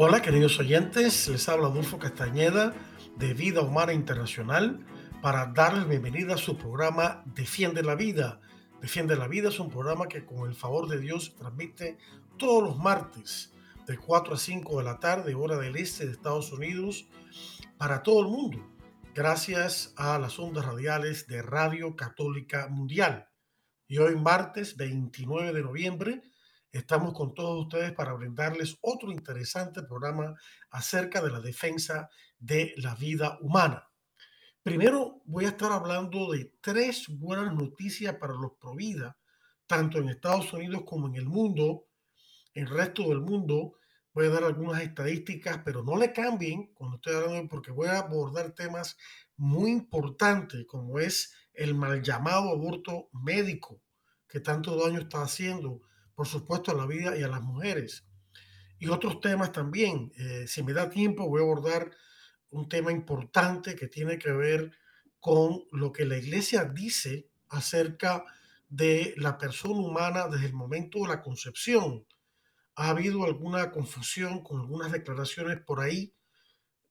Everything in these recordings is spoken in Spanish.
Hola queridos oyentes, les habla Adolfo Castañeda de Vida Humana Internacional para darles bienvenida a su programa Defiende la Vida. Defiende la Vida es un programa que con el favor de Dios transmite todos los martes de 4 a 5 de la tarde, hora del este de Estados Unidos, para todo el mundo, gracias a las ondas radiales de Radio Católica Mundial. Y hoy martes 29 de noviembre estamos con todos ustedes para brindarles otro interesante programa acerca de la defensa de la vida humana. Primero voy a estar hablando de tres buenas noticias para los Provida, tanto en Estados Unidos como en el mundo, en el resto del mundo. Voy a dar algunas estadísticas, pero no le cambien cuando estoy hablando, porque voy a abordar temas muy importantes, como es el mal llamado aborto médico, que tanto daño está haciendo, por supuesto, a la vida y a las mujeres. Y otros temas también. Eh, si me da tiempo, voy a abordar un tema importante que tiene que ver con lo que la iglesia dice acerca de la persona humana desde el momento de la concepción. Ha habido alguna confusión con algunas declaraciones por ahí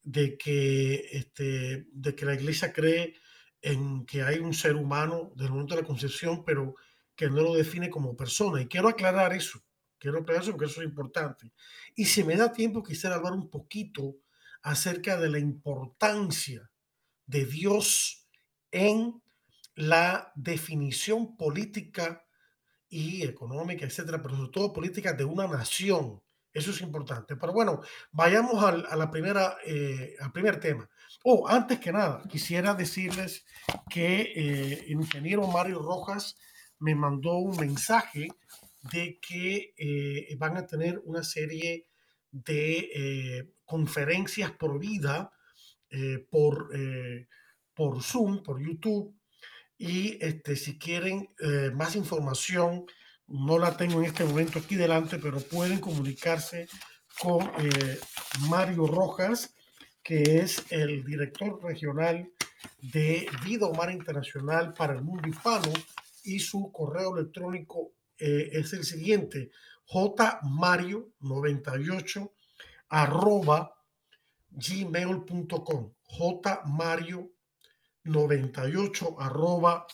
de que, este, de que la iglesia cree en que hay un ser humano desde el momento de la concepción, pero que no lo define como persona. Y quiero aclarar eso, quiero aclarar eso porque eso es importante. Y si me da tiempo, quisiera hablar un poquito acerca de la importancia de Dios en la definición política y económica, etcétera, pero sobre todo política de una nación. Eso es importante. Pero bueno, vayamos al, a la primera, eh, al primer tema. Oh, antes que nada, quisiera decirles que eh, ingeniero Mario Rojas me mandó un mensaje de que eh, van a tener una serie de conferencias por vida, eh, por, eh, por Zoom, por YouTube. Y este, si quieren eh, más información, no la tengo en este momento aquí delante, pero pueden comunicarse con Mario Rojas, que es el director regional de Vida Humana Internacional para el Mundo Hispano, y su correo electrónico es el siguiente, jmario98 arroba gmail.com jmario98 arroba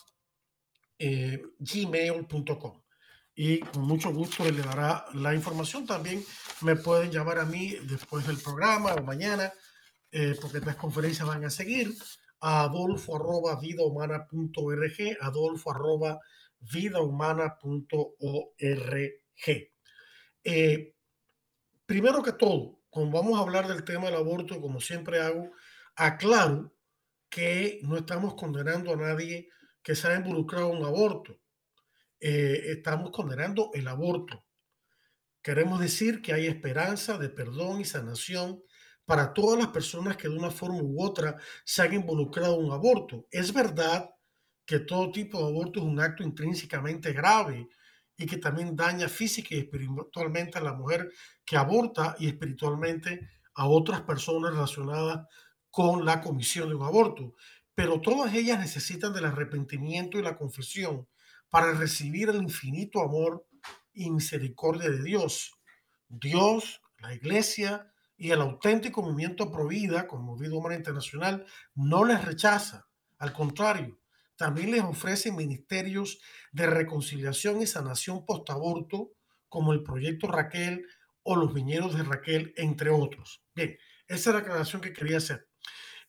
eh, gmail.com y con mucho gusto le dará la información. También me pueden llamar a mí después del programa o mañana eh, porque estas conferencias van a seguir a adolfo arroba vidahumana.org adolfo arroba vidahumana.org eh, primero que todo como vamos a hablar del tema del aborto, como siempre hago, aclaro que no estamos condenando a nadie que se haya involucrado en un aborto. Eh, estamos condenando el aborto. Queremos decir que hay esperanza de perdón y sanación para todas las personas que de una forma u otra se han involucrado en un aborto. Es verdad que todo tipo de aborto es un acto intrínsecamente grave y que también daña física y espiritualmente a la mujer que aborta y espiritualmente a otras personas relacionadas con la comisión de un aborto. Pero todas ellas necesitan del arrepentimiento y la confesión para recibir el infinito amor y misericordia de Dios. Dios, la iglesia y el auténtico movimiento Provida, como Vida Humana Internacional, no les rechaza. Al contrario, también les ofrece ministerios de reconciliación y sanación post-aborto, como el proyecto Raquel o los viñedos de Raquel, entre otros. Bien, esa es la aclaración que quería hacer.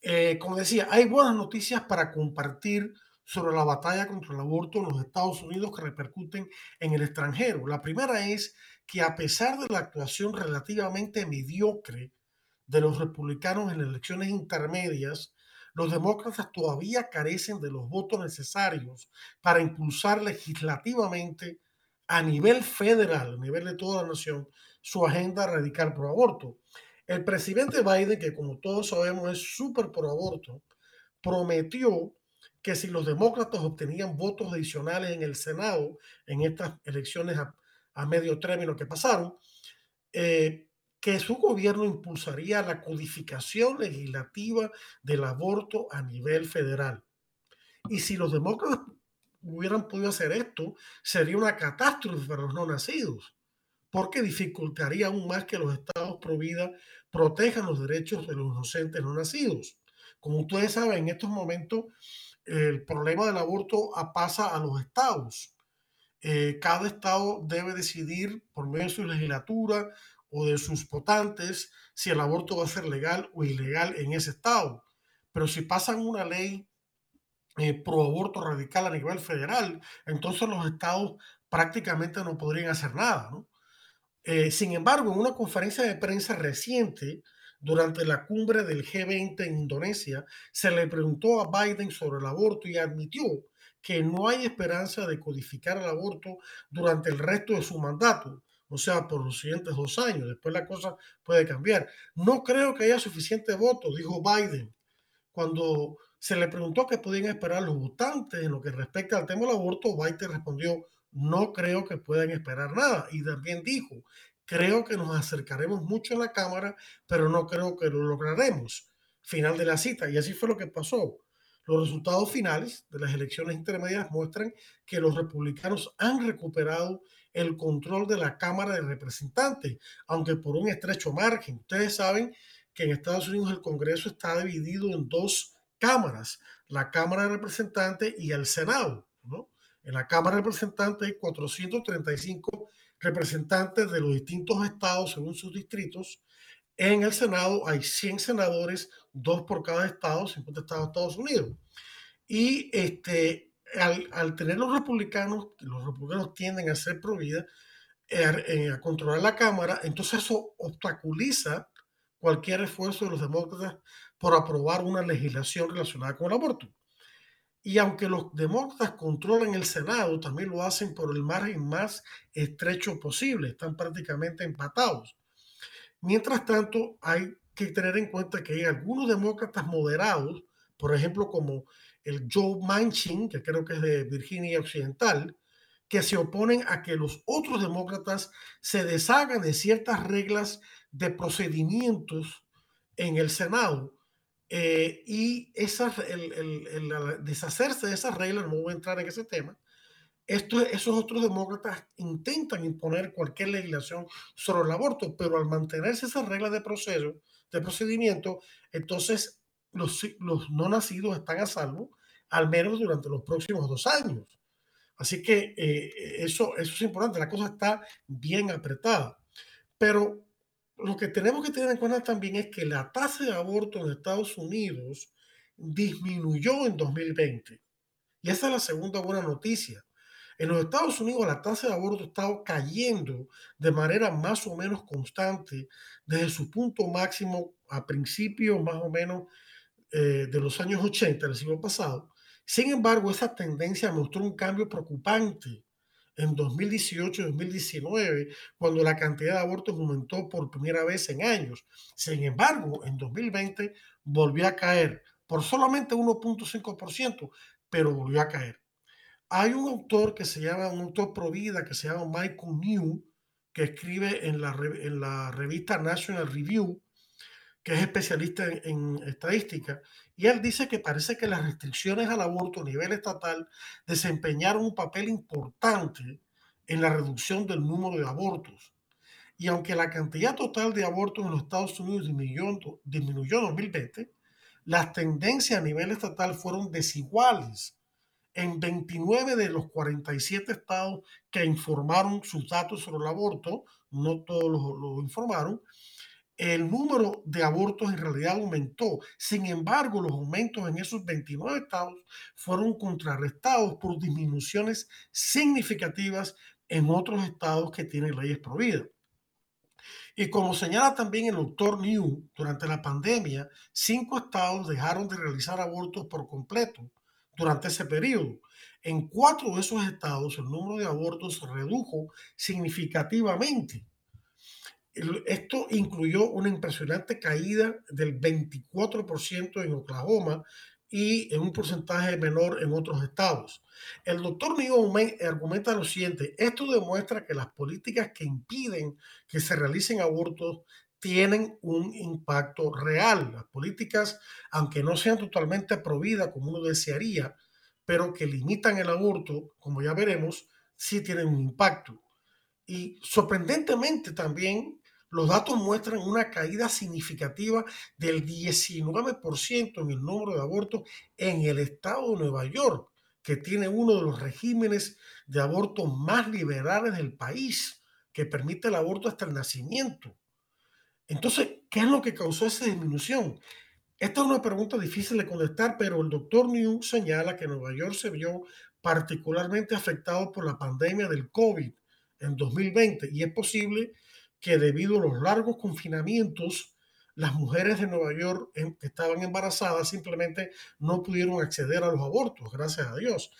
Eh, como decía, hay buenas noticias para compartir sobre la batalla contra el aborto en los Estados Unidos que repercuten en el extranjero. La primera es que a pesar de la actuación relativamente mediocre de los republicanos en elecciones intermedias, los demócratas todavía carecen de los votos necesarios para impulsar legislativamente a nivel federal, a nivel de toda la nación, su agenda radical pro aborto. El presidente Biden, que como todos sabemos es súper pro aborto, prometió que si los demócratas obtenían votos adicionales en el Senado en estas elecciones medio término que pasaron, eh, que su gobierno impulsaría la codificación legislativa del aborto a nivel federal. Y si los demócratas hubieran podido hacer esto, sería una catástrofe para los no nacidos, porque dificultaría aún más que los estados pro vida protejan los derechos de los inocentes no nacidos. Como ustedes saben, en estos momentos el problema del aborto pasa a los estados. Eh, cada estado debe decidir por medio de su legislatura o de sus votantes si el aborto va a ser legal o ilegal en ese estado. Pero si pasan una ley eh, pro aborto radical a nivel federal, entonces los estados prácticamente no podrían hacer nada. Eh, sin embargo, en una conferencia de prensa reciente, durante la cumbre del G20 en Indonesia, se le preguntó a Biden sobre el aborto y admitió que no hay esperanza de codificar el aborto durante el resto de su mandato, o sea, por los siguientes dos años. Después la cosa puede cambiar. No creo que haya suficiente votos, dijo Biden. Cuando se le preguntó qué podían esperar los votantes en lo que respecta al tema del aborto, Biden respondió, no creo que puedan esperar nada. Y también dijo, creo que nos acercaremos mucho a la Cámara, pero no creo que lo lograremos. Final de la cita. Y así fue lo que pasó. Los resultados finales de las elecciones intermedias muestran que los republicanos han recuperado el control de la Cámara de Representantes, aunque por un estrecho margen. Ustedes saben que en Estados Unidos el Congreso está dividido en dos cámaras, la Cámara de Representantes y el Senado. En la Cámara de Representantes hay 435 representantes de los distintos estados según sus distritos. En el Senado hay 100 senadores, dos por cada estado, 50 estados de Estados Unidos. Y este, al, tener los republicanos, los republicanos tienden a ser pro vida, eh, eh, a controlar la Cámara, entonces eso obstaculiza cualquier esfuerzo de los demócratas por aprobar una legislación relacionada con el aborto. Y aunque los demócratas controlan el Senado, también lo hacen por el margen más estrecho posible, están prácticamente empatados. Mientras tanto, hay que tener en cuenta que hay algunos demócratas moderados, por ejemplo, como el Joe Manchin, que creo que es de Virginia Occidental, que se oponen a que los otros demócratas se deshagan de ciertas reglas de procedimientos en el Senado. Eh, y esas, el, deshacerse de esas reglas, no voy a entrar en ese tema, esos otros demócratas intentan imponer cualquier legislación sobre el aborto, pero al mantenerse esas reglas de proceso, de procedimiento, entonces los, los no nacidos están a salvo, al menos durante los próximos dos años. Así que eh, eso, eso es importante, la cosa está bien apretada. Pero lo que tenemos que tener en cuenta también es que la tasa de aborto en Estados Unidos disminuyó en 2020. Y esa es la segunda buena noticia. En los Estados Unidos la tasa de aborto estado cayendo de manera más o menos constante desde su punto máximo a principios más o menos eh, de los años 80 del siglo pasado. Sin embargo, esa tendencia mostró un cambio preocupante en 2018 y 2019, cuando la cantidad de abortos aumentó por primera vez en años. Sin embargo, en 2020 volvió a caer por solamente 1.5%, pero volvió a caer. Hay un autor que se llama, un autor pro vida que se llama Michael New, que escribe en la, en la revista National Review, que es especialista en, estadística, y él dice que parece que las restricciones al aborto a nivel estatal desempeñaron un papel importante en la reducción del número de abortos. Y aunque la cantidad total de abortos en los Estados Unidos disminuyó, disminuyó en 2020, las tendencias a nivel estatal fueron desiguales en 29 de los 47 estados que informaron sus datos sobre el aborto, no todos lo informaron, el número de abortos en realidad aumentó. Sin embargo, los aumentos en esos 29 estados fueron contrarrestados por disminuciones significativas en otros estados que tienen leyes prohibidas. Y como señala también el doctor New, durante la pandemia, cinco estados dejaron de realizar abortos por completo durante ese periodo. en cuatro de esos estados el número de abortos se redujo significativamente. Esto incluyó una impresionante caída del 24% en Oklahoma y en un porcentaje menor en otros estados. El doctor Newman argumenta lo siguiente, esto demuestra que las políticas que impiden que se realicen abortos tienen un impacto real. Las políticas, aunque no sean totalmente prohibidas como uno desearía, pero que limitan el aborto, como ya veremos, sí tienen un impacto. Y sorprendentemente también los datos muestran una caída significativa del 19% en el número de abortos en el estado de Nueva York, que tiene uno de los regímenes de aborto más liberales del país, que permite el aborto hasta el nacimiento. Entonces, ¿qué es lo que causó esa disminución? Esta es una pregunta difícil de contestar, pero el doctor New señala que Nueva York se vio particularmente afectado por la pandemia del COVID en 2020 y es posible que debido a los largos confinamientos, las mujeres de Nueva York que estaban embarazadas simplemente no pudieron acceder a los abortos, gracias a Dios.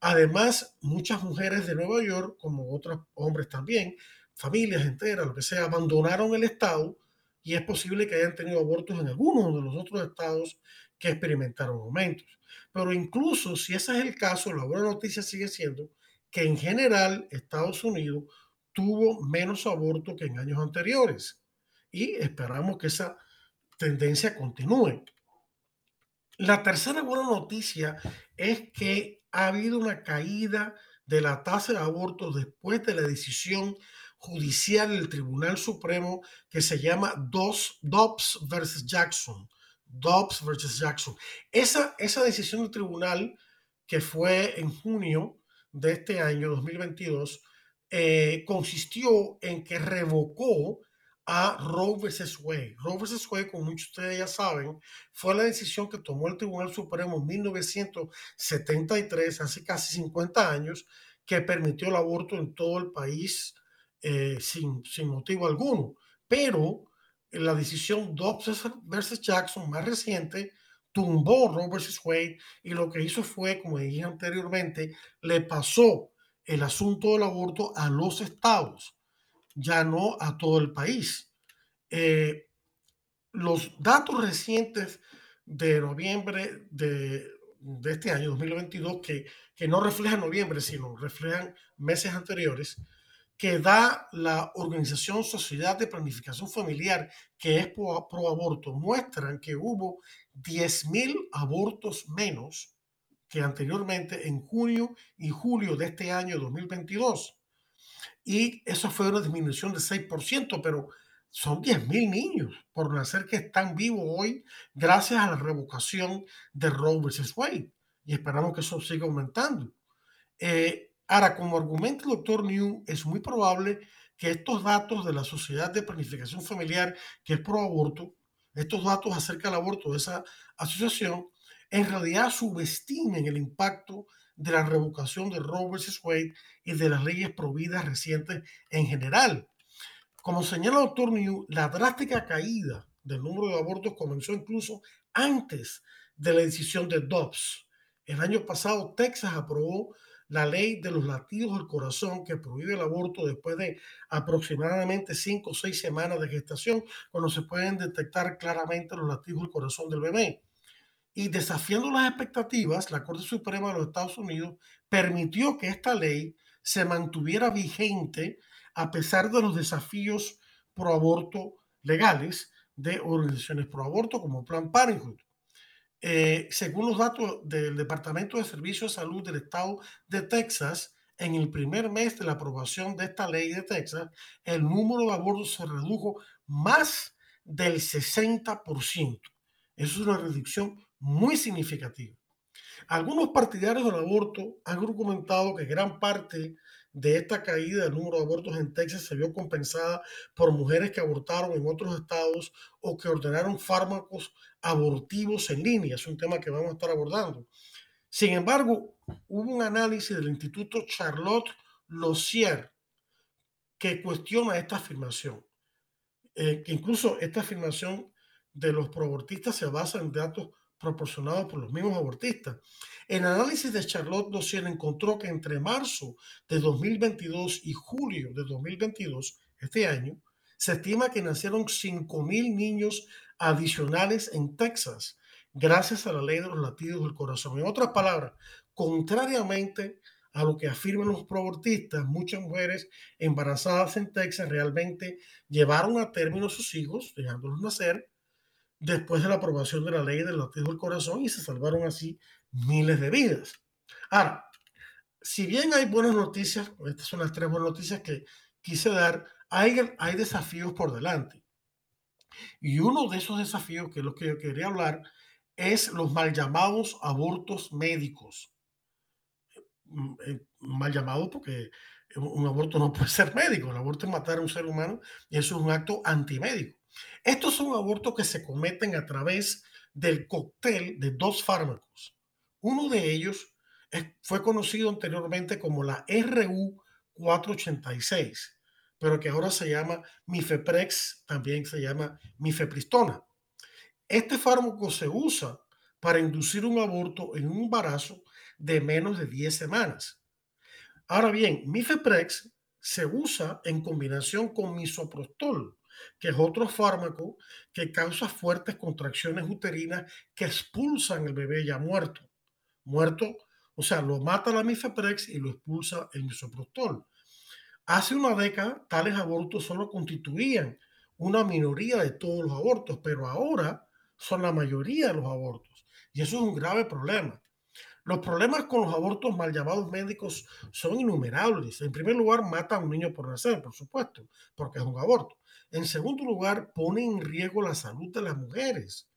Además, muchas mujeres de Nueva York, como otros hombres también, familias enteras, lo que sea, abandonaron el estado y es posible que hayan tenido abortos en algunos de los otros estados que experimentaron aumentos. Pero incluso si ese es el caso, la buena noticia sigue siendo que en general Estados Unidos tuvo menos aborto que en años anteriores. Y esperamos que esa tendencia continúe. La tercera buena noticia es que ha habido una caída de la tasa de abortos después de la decisión judicial del Tribunal Supremo que se llama Dobbs versus Jackson. Dobbs versus Jackson. Esa, esa decisión del tribunal que fue en junio de este año 2022 eh, consistió en que revocó a Roe vs. Wade. Roe vs. Wade, como muchos de ustedes ya saben, fue la decisión que tomó el Tribunal Supremo en 1973, hace casi 50 años, que permitió el aborto en todo el país eh, sin, sin motivo alguno. Pero la decisión Dobbs vs. Jackson más reciente tumbó Roe vs. Wade y lo que hizo fue, como dije anteriormente, le pasó el asunto del aborto a los estados, ya no a todo el país. Eh, los datos recientes de noviembre de, este año, 2022, que, que no reflejan noviembre, sino reflejan meses anteriores, que da la Organización Sociedad de Planificación Familiar, que es pro, aborto, muestran que hubo 10.000 abortos menos que anteriormente en junio y julio de este año 2022. Y eso fue una disminución de 6%, pero son 10.000 niños por nacer que están vivos hoy gracias a la revocación de Roe vs. Wade. Y esperamos que eso siga aumentando. Eh, ahora, como argumenta el doctor New, es muy probable que estos datos de la Sociedad de Planificación Familiar, que es pro aborto, estos datos acerca del aborto de esa asociación, en realidad subestimen el impacto de la revocación de Roe vs. Wade y de las leyes prohibidas recientes en general. Como señala el doctor New, la drástica caída del número de abortos comenzó incluso antes de la decisión de Dobbs. El año pasado, Texas aprobó la ley de los latidos del corazón que prohíbe el aborto después de aproximadamente cinco o seis semanas de gestación, cuando se pueden detectar claramente los latidos del corazón del bebé y desafiando las expectativas, la Corte Suprema de los Estados Unidos permitió que esta ley se mantuviera vigente a pesar de los desafíos pro aborto legales de organizaciones pro aborto como Planned Parenthood. Eh, según los datos del Departamento de Servicios de Salud del Estado de Texas, en el primer mes de la aprobación de esta ley de Texas, el número de abortos se redujo más del 60%. Eso es una reducción muy significativa. Algunos partidarios del aborto han argumentado que gran parte de esta caída del número de abortos en Texas se vio compensada por mujeres que abortaron en otros estados o que ordenaron fármacos abortivos en línea. Es un tema que vamos a estar abordando. Sin embargo, hubo un análisis del Instituto Charlotte Lossier que cuestiona esta afirmación. Eh, que incluso esta afirmación de los proabortistas se basa en datos proporcionados por los mismos abortistas. El análisis de Charlotte Dossier encontró que entre marzo de 2022 y julio de 2022, este año, se estima que nacieron 5.000 niños adicionales en Texas gracias a la ley de los latidos del corazón. En otras palabras, contrariamente a lo que afirman los proabortistas, muchas mujeres embarazadas en Texas realmente llevaron a término sus hijos, dejándolos nacer, después de la aprobación de la ley del latido del corazón y se salvaron así miles de vidas. Ahora, si bien hay buenas noticias, estas son las tres buenas noticias que quise dar, hay, hay desafíos por delante. Y uno de esos desafíos, que es lo que yo quería hablar, es los mal llamados abortos médicos. Mm, eh, mal llamado porque un aborto no puede ser médico, el aborto es matar a un ser humano y eso es un acto antimédico. Estos son abortos que se cometen a través del cóctel de dos fármacos. Uno de ellos fue conocido anteriormente como la RU 486, pero que ahora se llama Mifeprex, también se llama Mifepristona. Este fármaco se usa para inducir un aborto en un embarazo de menos de 10 semanas. Ahora bien, Mifeprex se usa en combinación con misoprostol, que es otro fármaco que causa fuertes contracciones uterinas que expulsan el bebé ya muerto. Muerto, o sea, lo mata la Mifeprex y lo expulsa el misoprostol. Hace una década, tales abortos solo constituían una minoría de todos los abortos, pero ahora son la mayoría de los abortos. Y eso es un grave problema. Los problemas con los abortos mal llamados médicos son innumerables. En primer lugar, mata a un niño por nacer, por supuesto, porque es un aborto. En segundo lugar, pone en riesgo la salud de las mujeres.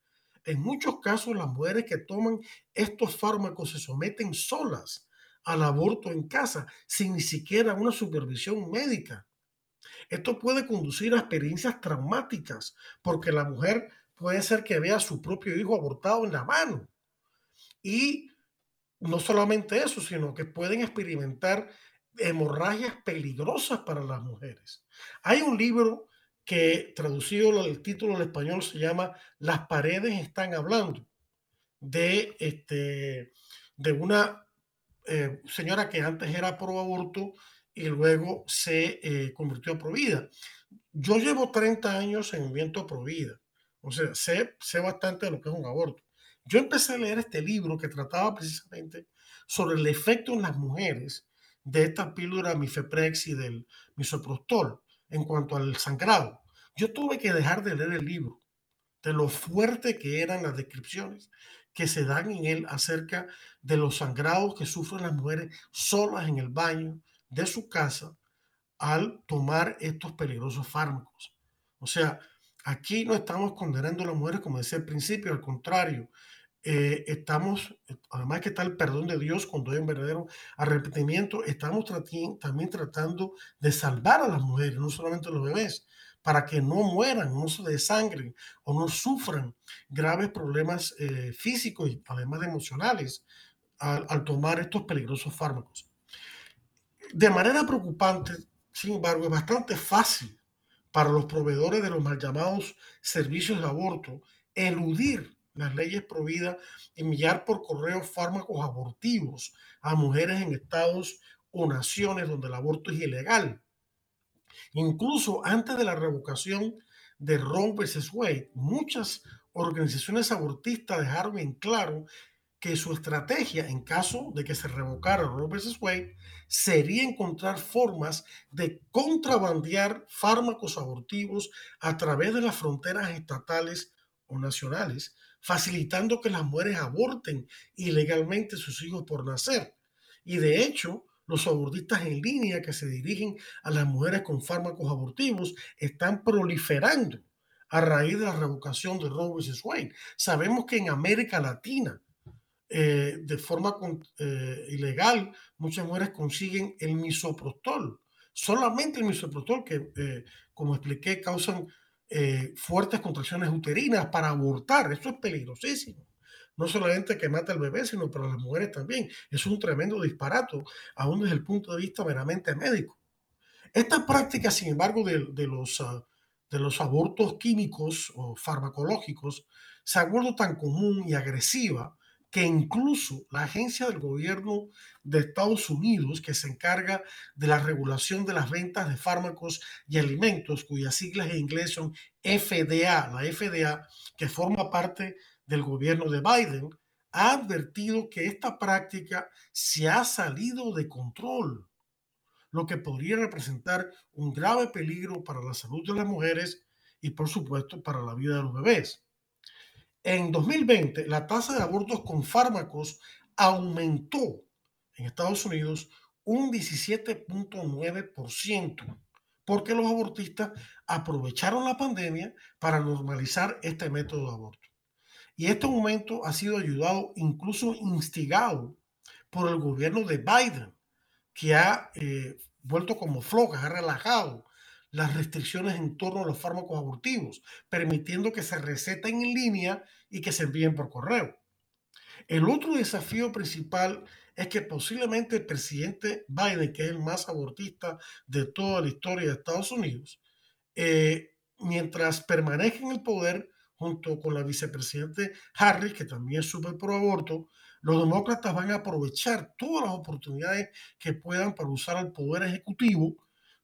En muchos casos, las mujeres que toman estos fármacos se someten solas al aborto en casa, sin ni siquiera una supervisión médica. Esto puede conducir a experiencias traumáticas, porque la mujer puede ser que vea a su propio hijo abortado en la mano. Y no solamente eso, sino que pueden experimentar hemorragias peligrosas para las mujeres. Hay un libro que traducido el título al español se llama Las paredes están hablando, de, este, de una eh, señora que antes era pro aborto y luego se eh, convirtió a pro vida. Yo llevo 30 años en movimiento pro vida, o sea, sé, sé bastante de lo que es un aborto. Yo empecé a leer este libro que trataba precisamente sobre el efecto en las mujeres de esta píldora mifeprex y del misoprostol en cuanto al sangrado. Yo tuve que dejar de leer el libro, de lo fuerte que eran las descripciones que se dan en él acerca de los sangrados que sufren las mujeres solas en el baño de su casa al tomar estos peligrosos fármacos. O sea, aquí no estamos condenando a las mujeres como decía al principio, al contrario, eh, estamos, además que está el perdón de Dios cuando hay un verdadero arrepentimiento, estamos también tratando de salvar a las mujeres, no solamente a los bebés, para que no mueran, no se desangren o no sufran graves problemas eh, físicos y además emocionales al, al tomar estos peligrosos fármacos. De manera preocupante, sin embargo, es bastante fácil para los proveedores de los mal llamados servicios de aborto eludir las leyes prohibidas enviar por correo fármacos abortivos a mujeres en estados o naciones donde el aborto es ilegal. Incluso antes de la revocación de Roe vs. Wade, muchas organizaciones abortistas dejaron en claro que su estrategia, en caso de que se revocara Roe vs. Wade, sería encontrar formas de contrabandear fármacos abortivos a través de las fronteras estatales o nacionales facilitando que las mujeres aborten ilegalmente sus hijos por nacer. Y de hecho, los abortistas en línea que se dirigen a las mujeres con fármacos abortivos están proliferando a raíz de la revocación de Roe vs. Wade. Sabemos que en América Latina, eh, de forma eh, ilegal, muchas mujeres consiguen el misoprostol. Solamente el misoprostol, que eh, como expliqué, causan eh, fuertes contracciones uterinas para abortar. Eso es peligrosísimo. No solamente que mata al bebé, sino para las mujeres también. Es un tremendo disparato, aún desde el punto de vista meramente médico. Esta práctica, sin embargo, de, los, ah, de los abortos químicos o farmacológicos se ha vuelto tan común y agresiva que incluso la agencia del gobierno de Estados Unidos que se encarga de la regulación de las ventas de fármacos y alimentos, cuyas siglas en inglés son FDA, la FDA, que forma parte del gobierno de Biden, ha advertido que esta práctica se ha salido de control, lo que podría representar un grave peligro para la salud de las mujeres y por supuesto para la vida de los bebés. En 2020, la tasa de abortos con fármacos aumentó en Estados Unidos un 17.9%, porque los abortistas aprovecharon la pandemia para normalizar este método de aborto. Y este aumento ha sido ayudado, incluso instigado, por el gobierno de Biden, que ha eh, vuelto como flojas, ha relajado las restricciones en torno a los fármacos abortivos, permitiendo que se receten en línea y que se envíen por correo. El otro desafío principal es que posiblemente el presidente Biden, que es el más abortista de toda la historia de Estados Unidos, eh, mientras permanezca en el poder junto con la vicepresidente Harris, que también es súper pro aborto, los demócratas van a aprovechar todas las oportunidades que puedan para usar el poder ejecutivo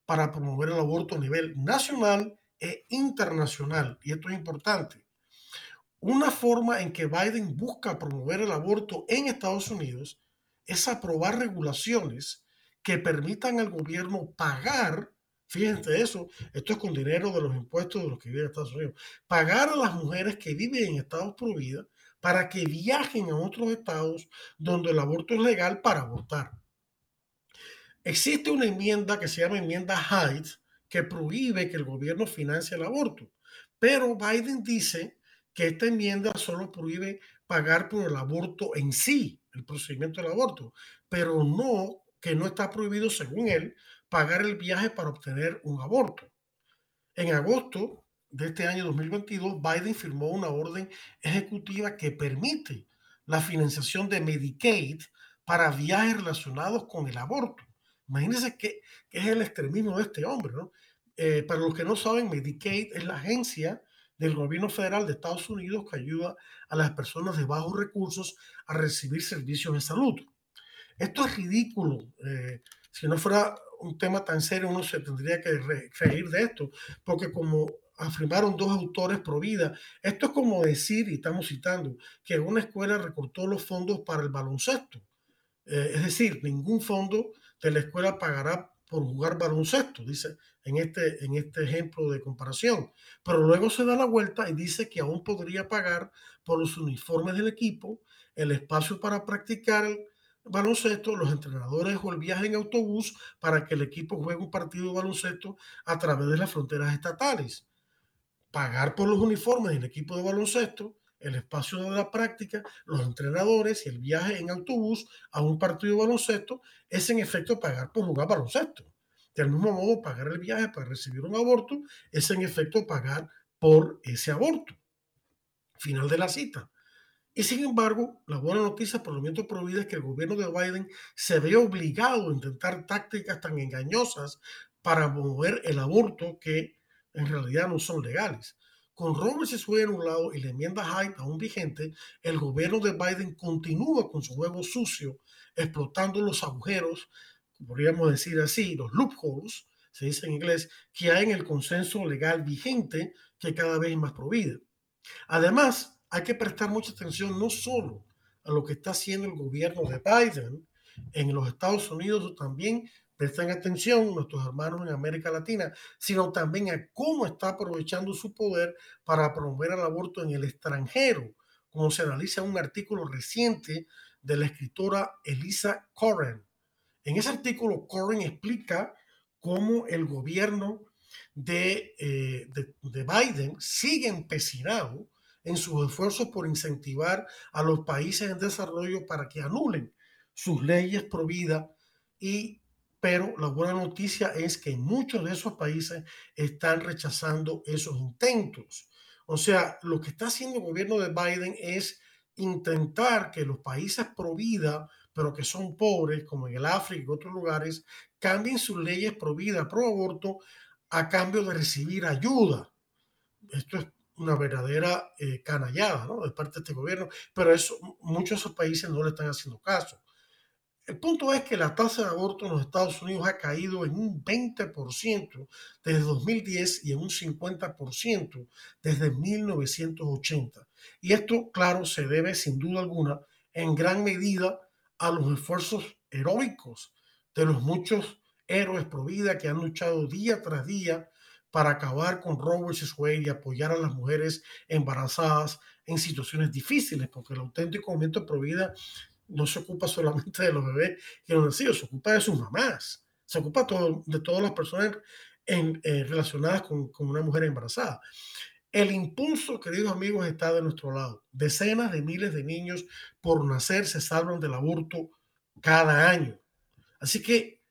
para promover el aborto a nivel nacional e internacional. Y esto es importante. Una forma en que Biden busca promover el aborto en Estados Unidos es aprobar regulaciones que permitan al gobierno pagar, fíjense eso, esto es con dinero de los impuestos de los que viven en Estados Unidos, pagar a las mujeres que viven en estados prohibidos para que viajen a otros estados donde el aborto es legal para abortar. Existe una enmienda que se llama enmienda Hyde que prohíbe que el gobierno financie el aborto, pero Biden dice que esta enmienda solo prohíbe pagar por el aborto en sí, el procedimiento del aborto, pero no que no está prohibido, según él, pagar el viaje para obtener un aborto. En agosto de este año 2022, Biden firmó una orden ejecutiva que permite la financiación de Medicaid para viajes relacionados con el aborto. Imagínense que, es el extremismo de este hombre, ¿no? Eh, para los que no saben, Medicaid es la agencia del gobierno federal de Estados Unidos que ayuda a las personas de bajos recursos a recibir servicios de salud. Esto es ridículo. Eh, si no fuera un tema tan serio, uno se tendría que reír de esto, porque como afirmaron dos autores pro vida, esto es como decir, y estamos citando, que una escuela recortó los fondos para el baloncesto. Eh, es decir, ningún fondo la escuela pagará por jugar baloncesto, dice en este, en este ejemplo de comparación. Pero luego se da la vuelta y dice que aún podría pagar por los uniformes del equipo, el espacio para practicar el baloncesto, los entrenadores o el viaje en autobús para que el equipo juegue un partido de baloncesto a través de las fronteras estatales. Pagar por los uniformes del equipo de baloncesto, el espacio de la práctica, los entrenadores y el viaje en autobús a un partido de baloncesto es en efecto pagar por jugar baloncesto. Del mismo modo, pagar el viaje para recibir un aborto es en efecto pagar por ese aborto. Final de la cita. Y sin embargo, la buena noticia por el movimiento pro vida es que el gobierno de Biden se ve obligado a intentar tácticas tan engañosas para mover el aborto que en realidad no son legales. Con se Wade en un lado y la enmienda Hyde aún vigente, el gobierno de Biden continúa con su juego sucio, explotando los agujeros, podríamos decir así, los loopholes, se dice en inglés, que hay en el consenso legal vigente que cada vez más provida. Además, hay que prestar mucha atención no solo a lo que está haciendo el gobierno de Biden en los Estados Unidos, también presten atención nuestros hermanos en América Latina, sino también a cómo está aprovechando su poder para promover el aborto en el extranjero, como se analiza en un artículo reciente de la escritora Elisa Corren. En ese artículo, Corren explica cómo el gobierno de, eh, de, de Biden sigue empecinado en sus esfuerzos por incentivar a los países en desarrollo para que anulen sus leyes pro vida y pero la buena noticia es que muchos de esos países están rechazando esos intentos. O sea, lo que está haciendo el gobierno de Biden es intentar que los países pro vida, pero que son pobres, como en el África y otros lugares, cambien sus leyes pro vida, pro aborto, a cambio de recibir ayuda esto es una verdadera eh, canallada ¿no? de parte de este gobierno, pero eso, muchos de esos países no le están haciendo caso. El punto es que la tasa de aborto en los Estados Unidos ha caído en un 20% desde 2010 y en un 50% desde 1980. Y esto, claro, se debe sin duda alguna en gran medida a los esfuerzos heroicos de los muchos héroes pro vida que han luchado día tras día para acabar con Roe vs. Wade y apoyar a las mujeres embarazadas en situaciones difíciles, porque el auténtico movimiento pro vida no se ocupa solamente de los bebés que los nacidos, se ocupa de sus mamás, se ocupa todo, de todas las personas eh, relacionadas con, una mujer embarazada. El impulso, queridos amigos, está de nuestro lado. Decenas de miles de niños por nacer se salvan del aborto cada año. Así que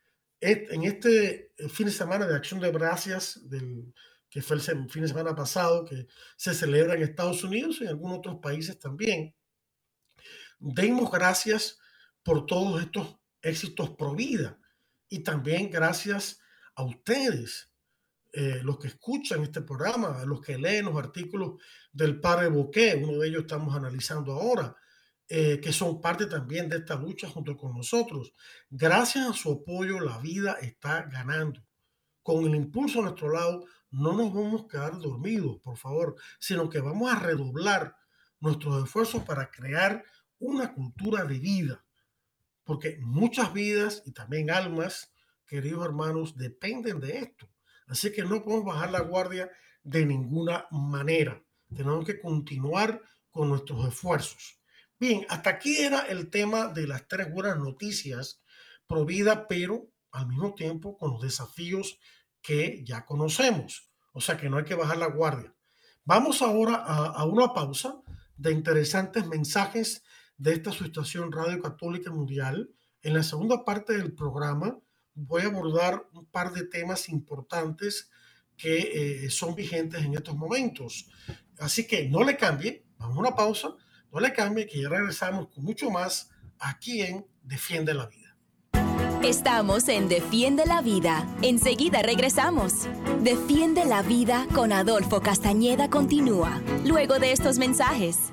en este fin de semana de Acción de Gracias, que fue el fin de semana pasado, que se celebra en Estados Unidos y en algunos otros países también, demos gracias por todos estos éxitos pro vida y también gracias a ustedes eh, los que escuchan este programa, los que leen los artículos del padre Boqué, uno de ellos estamos analizando ahora, eh, que son parte también de esta lucha junto con nosotros. Gracias a su apoyo, la vida está ganando. Con el impulso a nuestro lado, no nos vamos a quedar dormidos, por favor, sino que vamos a redoblar nuestros esfuerzos para crear una cultura de vida, porque muchas vidas y también almas, queridos hermanos, dependen de esto. Así que no podemos bajar la guardia de ninguna manera. Tenemos que continuar con nuestros esfuerzos. Bien, hasta aquí era el tema de las tres buenas noticias pro vida, pero al mismo tiempo con los desafíos que ya conocemos. O sea que no hay que bajar la guardia. Vamos ahora a, a una pausa de interesantes mensajes de esta Asociación Radio Católica Mundial. En la segunda parte del programa voy a abordar un par de temas importantes que eh, son vigentes en estos momentos. Así que no le cambie, vamos a una pausa, no le cambie, que ya regresamos con mucho más aquí en Defiende la Vida. Estamos en Defiende la Vida. Enseguida regresamos. Defiende la Vida con Adolfo Castañeda continúa, luego de estos mensajes.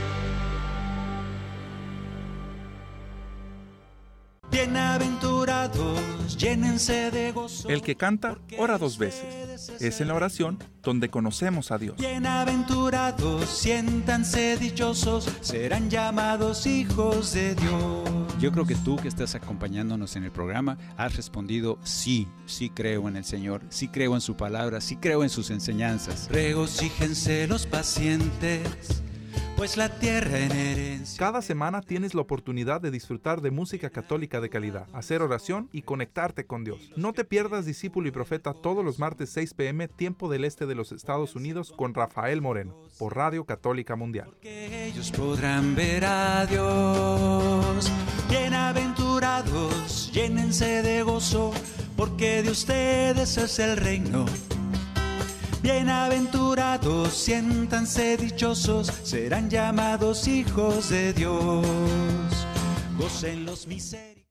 Llénense de gozo. El que canta, ora dos veces. Es en la oración donde conocemos a Dios. Bienaventurados, siéntanse dichosos, serán llamados hijos de Dios. Yo creo que tú que estás acompañándonos en el programa has respondido sí, sí creo en el Señor, sí creo en su palabra, sí creo en sus enseñanzas. Regocíjense los pacientes pues la tierra en herencia. Cada semana tienes la oportunidad de disfrutar de música católica de calidad, hacer oración y conectarte con Dios. No te pierdas Discípulo y Profeta todos los martes 6 pm, tiempo del este de los Estados Unidos, con Rafael Moreno, por Radio Católica Mundial. Porque ellos podrán ver a Dios. Bienaventurados, llénense de gozo, porque de ustedes es el reino Bienaventurados, siéntanse dichosos, serán llamados hijos de Dios. Gocen los miserios.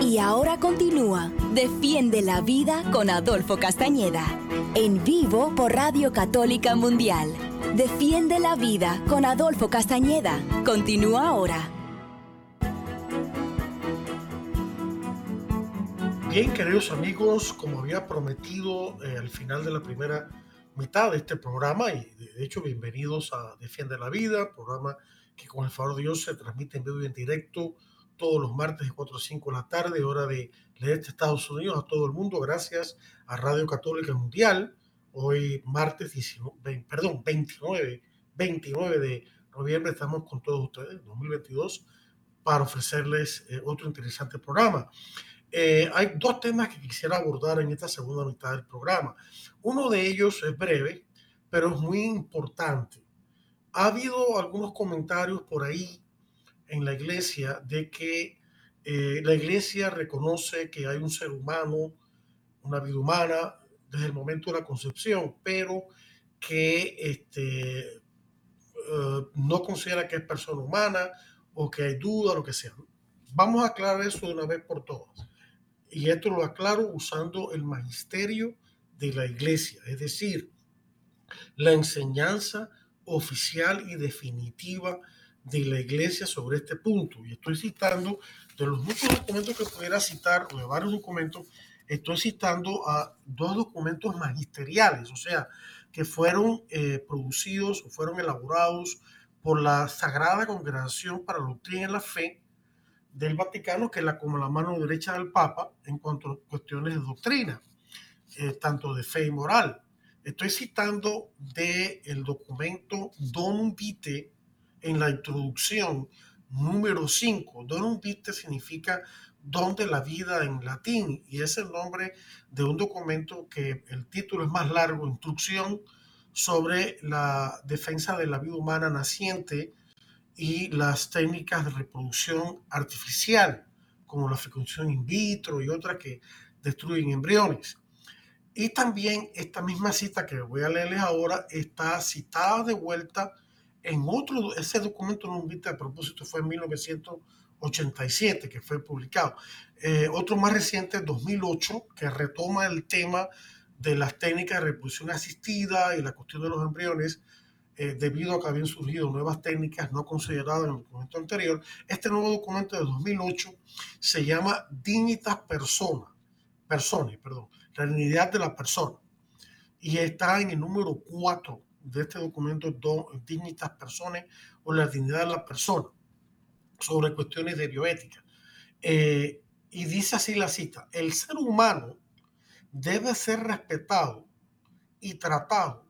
Y ahora continúa Defiende la Vida con Adolfo Castañeda, en vivo por Radio Católica Mundial. Defiende la vida con Adolfo Castañeda. Continúa ahora. Bien, queridos amigos, como había prometido eh, al final de la primera mitad de este programa, y de hecho bienvenidos a Defiende la Vida, programa que con el favor de Dios se transmite en vivo y en directo todos los martes de 4 a 5 de la tarde, hora de este Estados Unidos, a todo el mundo, gracias a Radio Católica Mundial, Hoy martes 19, perdón, 29, 29 de noviembre estamos con todos ustedes, 2022, para ofrecerles eh, otro interesante programa. Eh, hay dos temas que quisiera abordar en esta segunda mitad del programa. Uno de ellos es breve, pero es muy importante. Ha habido algunos comentarios por ahí en la iglesia de que eh, la iglesia reconoce que hay un ser humano, una vida humana, desde el momento de la concepción, pero que este, eh, no considera que es persona humana o que hay duda, lo que sea. Vamos a aclarar eso de una vez por todas. Y esto lo aclaro usando el magisterio de la iglesia, es decir, la enseñanza oficial y definitiva de la iglesia sobre este punto. Y estoy citando de los muchos documentos que pudiera citar, o de varios documentos estoy citando a dos documentos magisteriales, o sea, que fueron eh, producidos o fueron elaborados por la Sagrada Congregación para la Doctrina y la Fe del Vaticano, que es la, como la mano derecha del Papa en cuanto a cuestiones de doctrina, eh, tanto de fe y moral. Estoy citando del el documento Donum Vitae en la introducción número 5. Donum Vitae significa don de la vida en latín y es el nombre de un documento que el título es más largo, Instrucción sobre la defensa de la vida humana naciente y las técnicas de reproducción artificial, como la fecundación in vitro y otras que destruyen embriones. Y también esta misma cita que voy a leerles ahora está citada de vuelta en otro, ese documento no invita a propósito fue en 1900 87 que fue publicado. Eh, otro más reciente, 2008, que retoma el tema de las técnicas de reproducción asistida y la cuestión de los embriones, eh, debido a que habían surgido nuevas técnicas no consideradas en el documento anterior. Este nuevo documento de 2008 se llama Dignitas Persona, Persone, perdón, la dignidad de la persona. Y está en el número 4 de este documento, Dignitas Persone o la dignidad de la persona sobre cuestiones de bioética. Eh, y dice así la cita, el ser humano debe ser respetado y tratado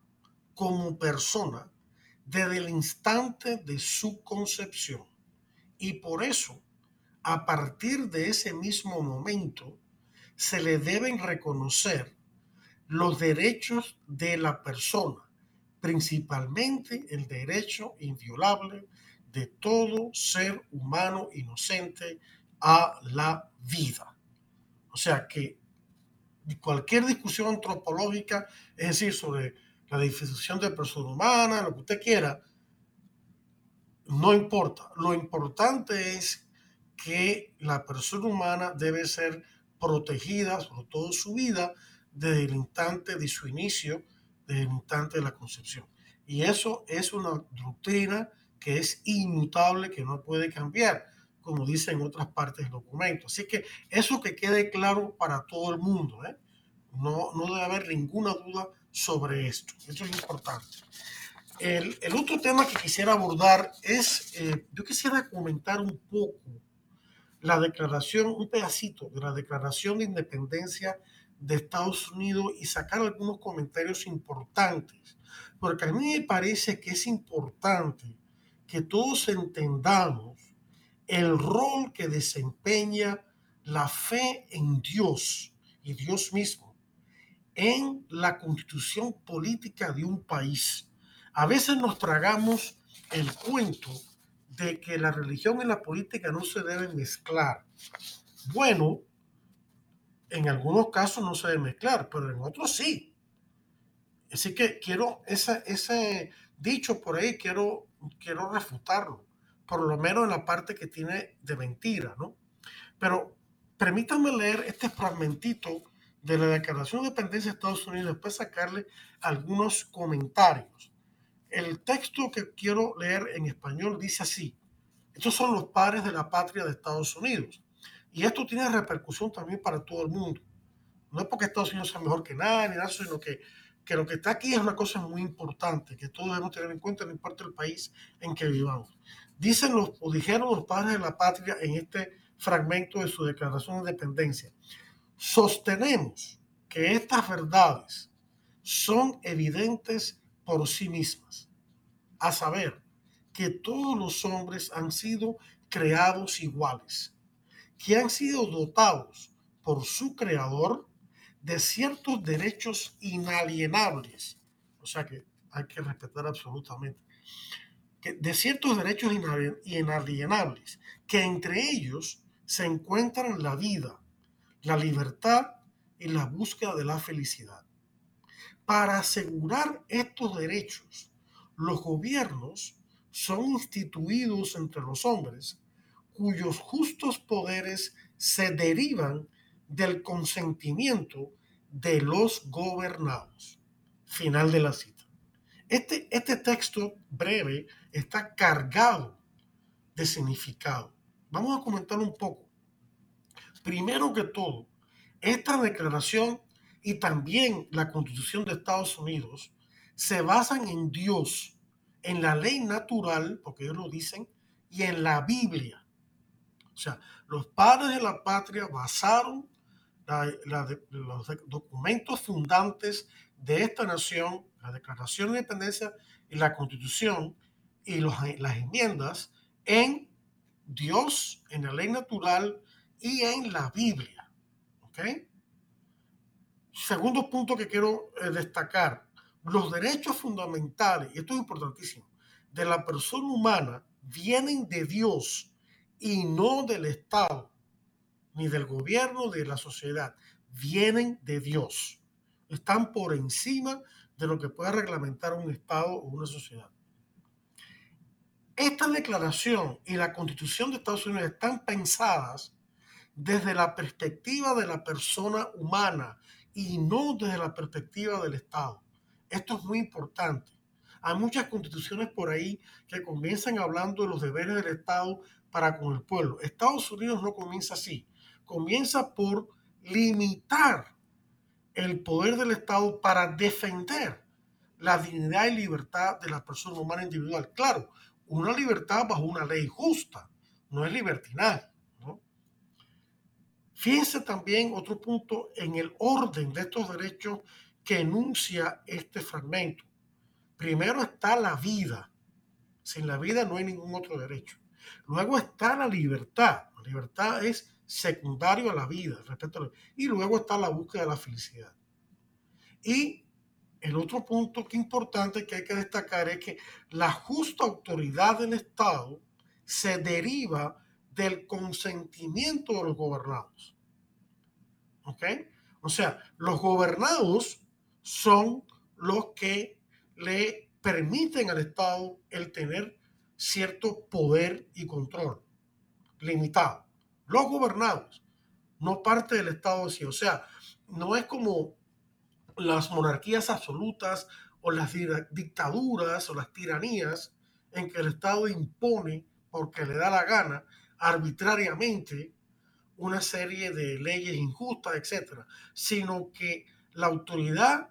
como persona desde el instante de su concepción. Y por eso, a partir de ese mismo momento, se le deben reconocer los derechos de la persona, principalmente el derecho inviolable de todo ser humano inocente a la vida. O sea que cualquier discusión antropológica, es decir, sobre la definición de persona humana, lo que usted quiera, no importa. Lo importante es que la persona humana debe ser protegida, sobre todo su vida, desde el instante de su inicio, desde el instante de la concepción. Y eso es una doctrina que es inmutable, que no puede cambiar, como dice en otras partes del documento. Así que eso que quede claro para todo el mundo, ¿eh? no, no debe haber ninguna duda sobre esto. Eso es importante. El, el otro tema que quisiera abordar es, eh, yo quisiera comentar un poco la declaración, un pedacito de la declaración de independencia de Estados Unidos y sacar algunos comentarios importantes, porque a mí me parece que es importante que todos entendamos el rol que desempeña la fe en Dios y Dios mismo en la constitución política de un país. A veces nos tragamos el cuento de que la religión y la política no se deben mezclar. Bueno, en algunos casos no se deben mezclar, pero en otros sí. Así que quiero ese, ese dicho por ahí, quiero quiero refutarlo, por lo menos en la parte que tiene de mentira, ¿no? Pero permítanme leer este fragmentito de la Declaración de Independencia de Estados Unidos, después sacarle algunos comentarios. el texto que quiero leer en español dice así. Estos son los padres de la patria de Estados Unidos. Y esto tiene repercusión también para todo el mundo. No es porque Estados Unidos sea mejor que nada, ni nada, sino que, que lo que está aquí es una cosa muy importante, que todos debemos tener en cuenta, no importa el país en que vivamos. Dicen los, o dijeron los padres de la patria en este fragmento de su declaración de independencia. Sostenemos que estas verdades son evidentes por sí mismas, a saber, que todos los hombres han sido creados iguales, que han sido dotados por su creador de ciertos derechos inalienables, o sea que hay que respetar absolutamente, de ciertos derechos inalienables, que entre ellos se encuentran la vida, la libertad y la búsqueda de la felicidad. Para asegurar estos derechos, los gobiernos son instituidos entre los hombres cuyos justos poderes se derivan del consentimiento de los gobernados. Final de la cita. Este, este texto breve está cargado de significado. Vamos a comentar un poco. Primero que todo, esta declaración y también la Constitución de Estados Unidos se basan en Dios, en la ley natural, porque ellos lo dicen, y en la Biblia. O sea, los padres de la patria basaron los documentos fundantes de esta nación, la Declaración de Independencia y la Constitución y las enmiendas en Dios, en la ley natural y en la Biblia. ¿Ok? Segundo punto que quiero eh, destacar, los derechos fundamentales, y esto es importantísimo, de la persona humana vienen de Dios y no del Estado, ni del gobierno, ni de la sociedad. Vienen de Dios. Están por encima de lo que pueda reglamentar un Estado o una sociedad. Esta declaración y la constitución de Estados Unidos están pensadas desde la perspectiva de la persona humana y no desde la perspectiva del Estado. Esto es muy importante. Hay muchas constituciones por ahí que comienzan hablando de los deberes del Estado para con el pueblo. Estados Unidos no comienza así. Comienza por limitar el poder del Estado para defender la dignidad y libertad de la persona humana individual. Claro, una libertad bajo una ley justa, no es libertinaje. Fíjense también otro punto en el orden de estos derechos que enuncia este fragmento. Primero está la vida. Sin la vida no hay ningún otro derecho. Luego está la libertad. La libertad es secundario a la vida. Respecto y luego está la búsqueda de la felicidad. Y el otro punto que importante que hay que destacar es que la justa autoridad del Estado se deriva del consentimiento de los gobernados. ¿Ok? O sea, los gobernados son los que le permiten al Estado el tener cierto poder y control limitado. Los gobernados, no parte del Estado sí. O sea, no es como las monarquías absolutas o las dictaduras o las tiranías en que el Estado impone porque le da la gana arbitrariamente una serie de leyes injustas, etcétera, sino que la autoridad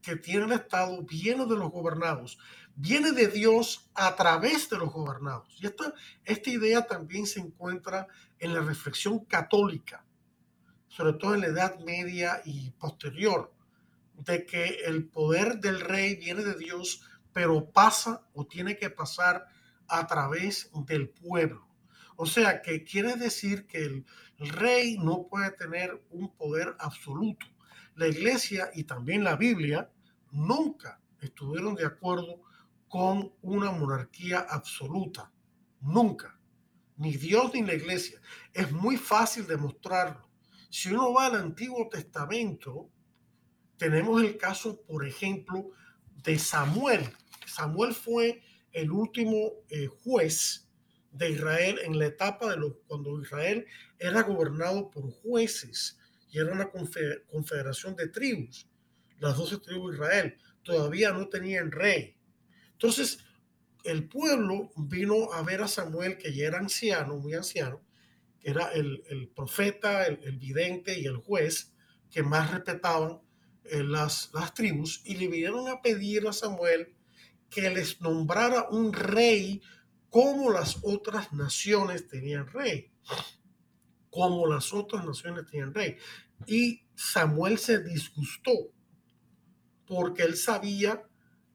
que tiene el Estado viene de los gobernados, viene de Dios a través de los gobernados. Y esta, esta idea también se encuentra en la reflexión católica, sobre todo en la Edad Media y posterior, de que el poder del rey viene de Dios, pero pasa o tiene que pasar a través del pueblo. O sea, que quiere decir que el, rey no puede tener un poder absoluto. La iglesia y también la Biblia nunca estuvieron de acuerdo con una monarquía absoluta. Nunca. Ni Dios ni la iglesia. Es muy fácil demostrarlo. Si uno va al Antiguo Testamento, tenemos el caso, por ejemplo, de Samuel. Samuel fue el último eh, juez de Israel en la etapa de los, cuando Israel era gobernado por jueces y era una confederación de tribus, las doce tribus de Israel. Todavía no tenían rey. Entonces, el pueblo vino a ver a Samuel, que ya era anciano, muy anciano, que era el, profeta, el, vidente y el juez que más respetaban eh, las, las tribus, y le vinieron a pedir a Samuel que les nombrara un rey como las otras naciones tenían rey. Como las otras naciones tenían rey. Y Samuel se disgustó porque él sabía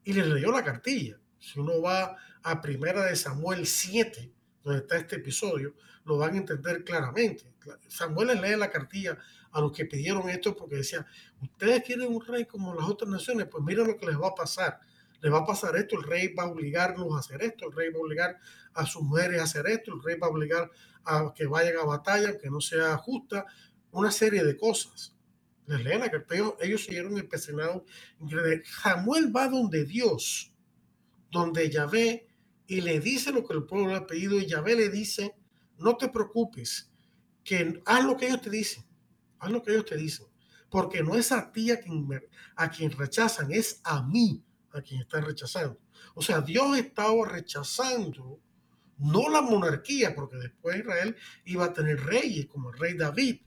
y le leyó la cartilla. Si uno va a primera de Samuel 7, donde está este episodio, lo van a entender claramente. Samuel le lee la cartilla a los que pidieron esto porque decía, ustedes quieren un rey como las otras naciones, pues miren lo que les va a pasar le va a pasar esto, el rey va a obligarnos a hacer esto, el rey va a obligar a sus mujeres a hacer esto, el rey va a obligar a que vayan a batalla, que no sea justa, una serie de cosas. Les leen la carta, ellos, ellos siguieron empecinado. Samuel va donde Dios, donde Yahvé, y le dice lo que el pueblo le ha pedido, y Yahvé le dice, no te preocupes, que haz lo que ellos te dicen, haz lo que ellos te dicen, porque no es a ti a quien, a quien rechazan, es a mí a quien está rechazando. O sea, Dios estaba rechazando no la monarquía, porque después Israel iba a tener reyes, como el rey David.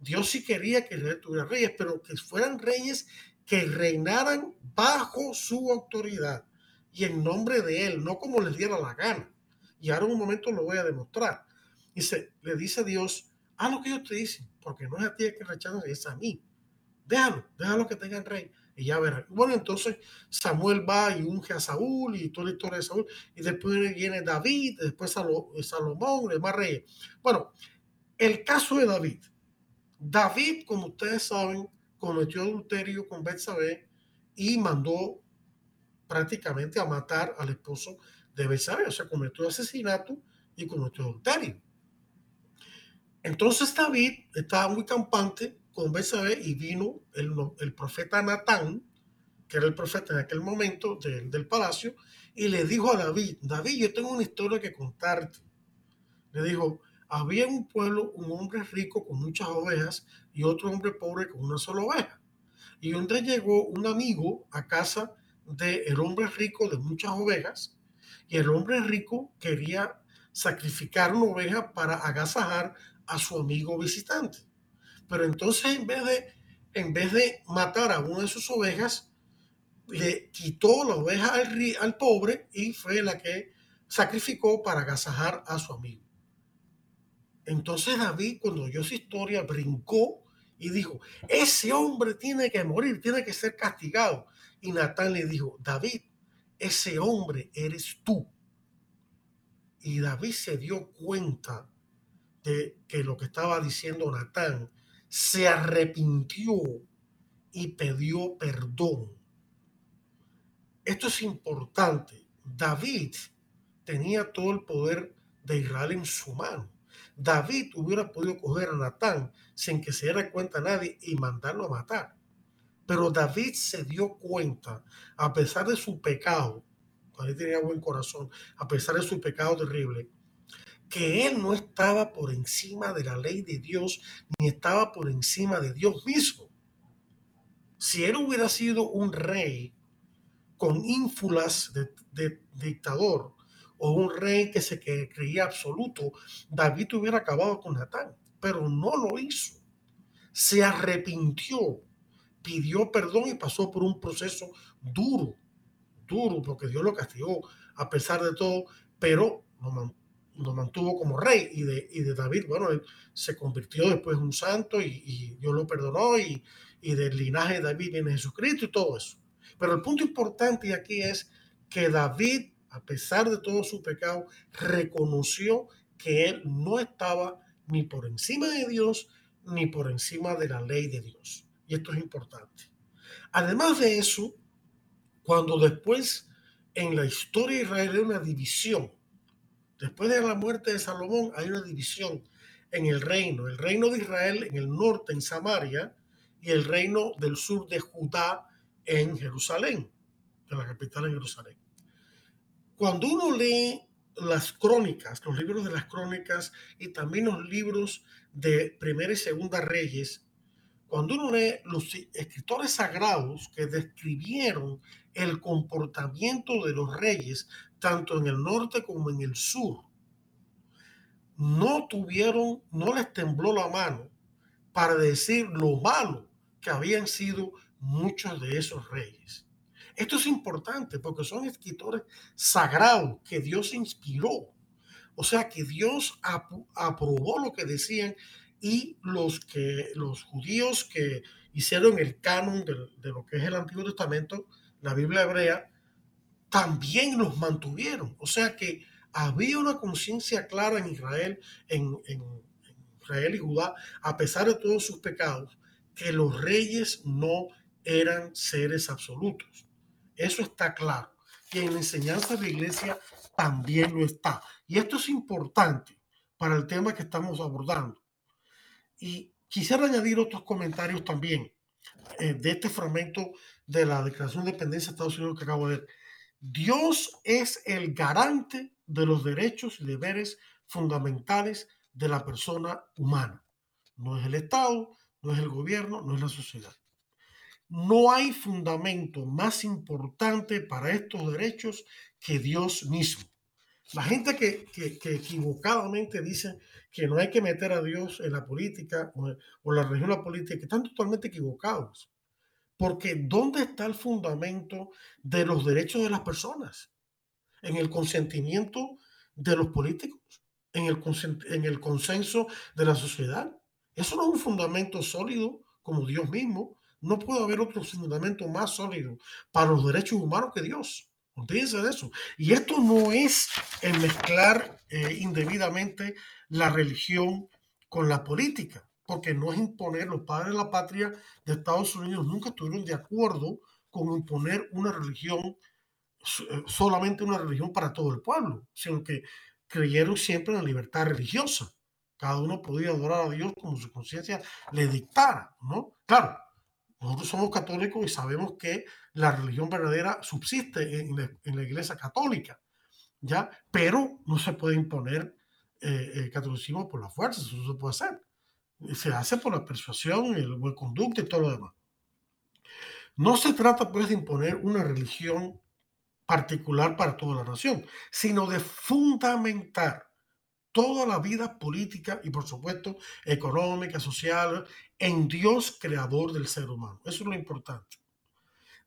Dios sí quería que Israel tuviera reyes, pero que fueran reyes que reinaran bajo su autoridad y en nombre de él, no como les diera la gana. Y ahora en un momento lo voy a demostrar. Dice, le dice a Dios, haz lo que ellos te dicen, porque no es a ti que rechazan, es a mí. Déjalo, déjalo que tengan rey y ya verán. Bueno, entonces Samuel va y unge a Saúl y toda la historia de Saúl, y después viene David, después Salomón, demás reyes. Bueno, el caso de David. David, como ustedes saben, cometió adulterio con Betsabé y mandó prácticamente a matar al esposo de Betsabé, o sea, cometió asesinato y cometió adulterio. Entonces David estaba muy campante con y vino el, el, profeta Natán, que era el profeta en aquel momento del palacio, y le dijo a David, David, yo tengo una historia que contarte. Le dijo, había un pueblo un hombre rico con muchas ovejas y otro hombre pobre con una sola oveja. Y un día llegó un amigo a casa del el hombre rico de muchas ovejas y el hombre rico quería sacrificar una oveja para agasajar a su amigo visitante. Pero entonces en vez de, en vez de matar a una de sus ovejas, le quitó la oveja al, al pobre y fue la que sacrificó para agasajar a su amigo. Entonces David, cuando oyó esa historia, brincó y dijo, ese hombre tiene que morir, tiene que ser castigado. Y Natán le dijo, David, ese hombre eres tú. Y David se dio cuenta de que lo que estaba diciendo Natán se arrepintió y pidió perdón. Esto es importante. David tenía todo el poder de Israel en su mano. David hubiera podido coger a Natán sin que se diera cuenta nadie y mandarlo a matar. Pero David se dio cuenta, a pesar de su pecado, David tenía buen corazón, a pesar de su pecado terrible, que él no estaba por encima de la ley de Dios, ni estaba por encima de Dios mismo. Si él hubiera sido un rey con ínfulas de, dictador, o un rey que se creía absoluto, David hubiera acabado con Natán, pero no lo hizo. Se arrepintió, pidió perdón y pasó por un proceso duro, duro, porque Dios lo castigó a pesar de todo, pero lo, mantuvo como rey y de, David, bueno, se convirtió después en un santo y, y Dios lo perdonó y, y, del linaje de David viene Jesucristo y todo eso. Pero el punto importante aquí es que David, a pesar de todo su pecado, reconoció que él no estaba ni por encima de Dios ni por encima de la ley de Dios. Y esto es importante. Además de eso, cuando después en la historia de Israel hay una división Después de la muerte de Salomón hay una división en el reino. El reino de Israel en el norte, en Samaria, y el reino del sur de Judá en Jerusalén, en la capital en Jerusalén. Cuando uno lee las crónicas, los libros de las crónicas y también los libros de Primera y Segunda Reyes, cuando uno lee los escritores sagrados que describieron el comportamiento de los reyes, tanto en el norte como en el sur, no tuvieron, no les tembló la mano para decir lo malo que habían sido muchos de esos reyes. Esto es importante porque son escritores sagrados que Dios inspiró. O sea que Dios aprobó lo que decían y los que los judíos que hicieron el canon de, lo que es el Antiguo Testamento, la Biblia hebrea, también los mantuvieron. O sea que había una conciencia clara en Israel, en Israel y Judá, a pesar de todos sus pecados, que los reyes no eran seres absolutos. Eso está claro. Y en la enseñanza de la iglesia también lo está. Y esto es importante para el tema que estamos abordando. Y quisiera añadir otros comentarios también eh, de este fragmento de la Declaración de Independencia de Estados Unidos que acabo de ver. Dios es el garante de los derechos y deberes fundamentales de la persona humana. No es el Estado, no es el gobierno, no es la sociedad. No hay fundamento más importante para estos derechos que Dios mismo. La gente que, equivocadamente dice que no hay que meter a Dios en la política o, la religión la política, están totalmente equivocados. Porque ¿dónde está el fundamento de los derechos de las personas? En el consentimiento de los políticos, en el, en el consenso de la sociedad. Eso no es un fundamento sólido como Dios mismo. No puede haber otro fundamento más sólido para los derechos humanos que Dios. Olvídense de eso. Y esto no es el mezclar eh, indebidamente la religión con la política, porque no es imponer, los padres de la patria de Estados Unidos nunca estuvieron de acuerdo con imponer una religión, eh, solamente una religión para todo el pueblo, sino que creyeron siempre en la libertad religiosa. Cada uno podía adorar a Dios como su conciencia le dictara, ¿no? Claro, nosotros somos católicos y sabemos que la religión verdadera subsiste en la, iglesia católica, ¿ya? Pero no se puede imponer eh, el catolicismo por la fuerza, eso no se puede hacer. Se hace por la persuasión, el buen conducto y todo lo demás. No se trata pues de imponer una religión particular para toda la nación, sino de fundamentar toda la vida política y por supuesto económica, social, en Dios creador del ser humano. Eso es lo importante.